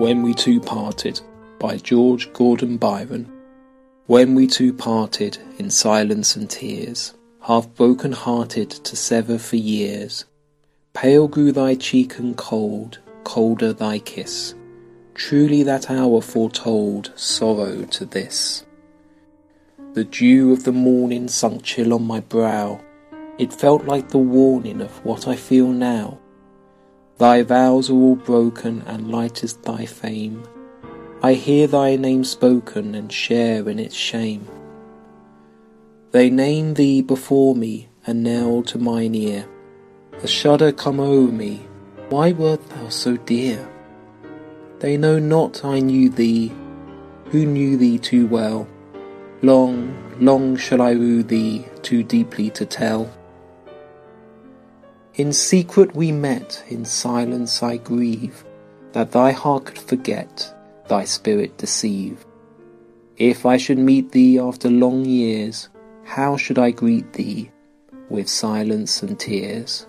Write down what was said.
When We Two Parted by George Gordon Byron. When we two parted in silence and tears, half broken hearted to sever for years, pale grew thy cheek and cold, colder thy kiss. Truly that hour foretold sorrow to this. The dew of the morning sunk chill on my brow. It felt like the warning of what I feel now. Thy vows are all broken, and light is thy fame. I hear thy name spoken, and share in its shame. They name thee before me, and knell to mine ear. A shudder come o'er me, why wert thou so dear? They know not I knew thee, who knew thee too well. Long, long shall I rue thee, too deeply to tell. In secret we met, in silence I grieve, That thy heart could forget, thy spirit deceive. If I should meet thee after long years, How should I greet thee? With silence and tears.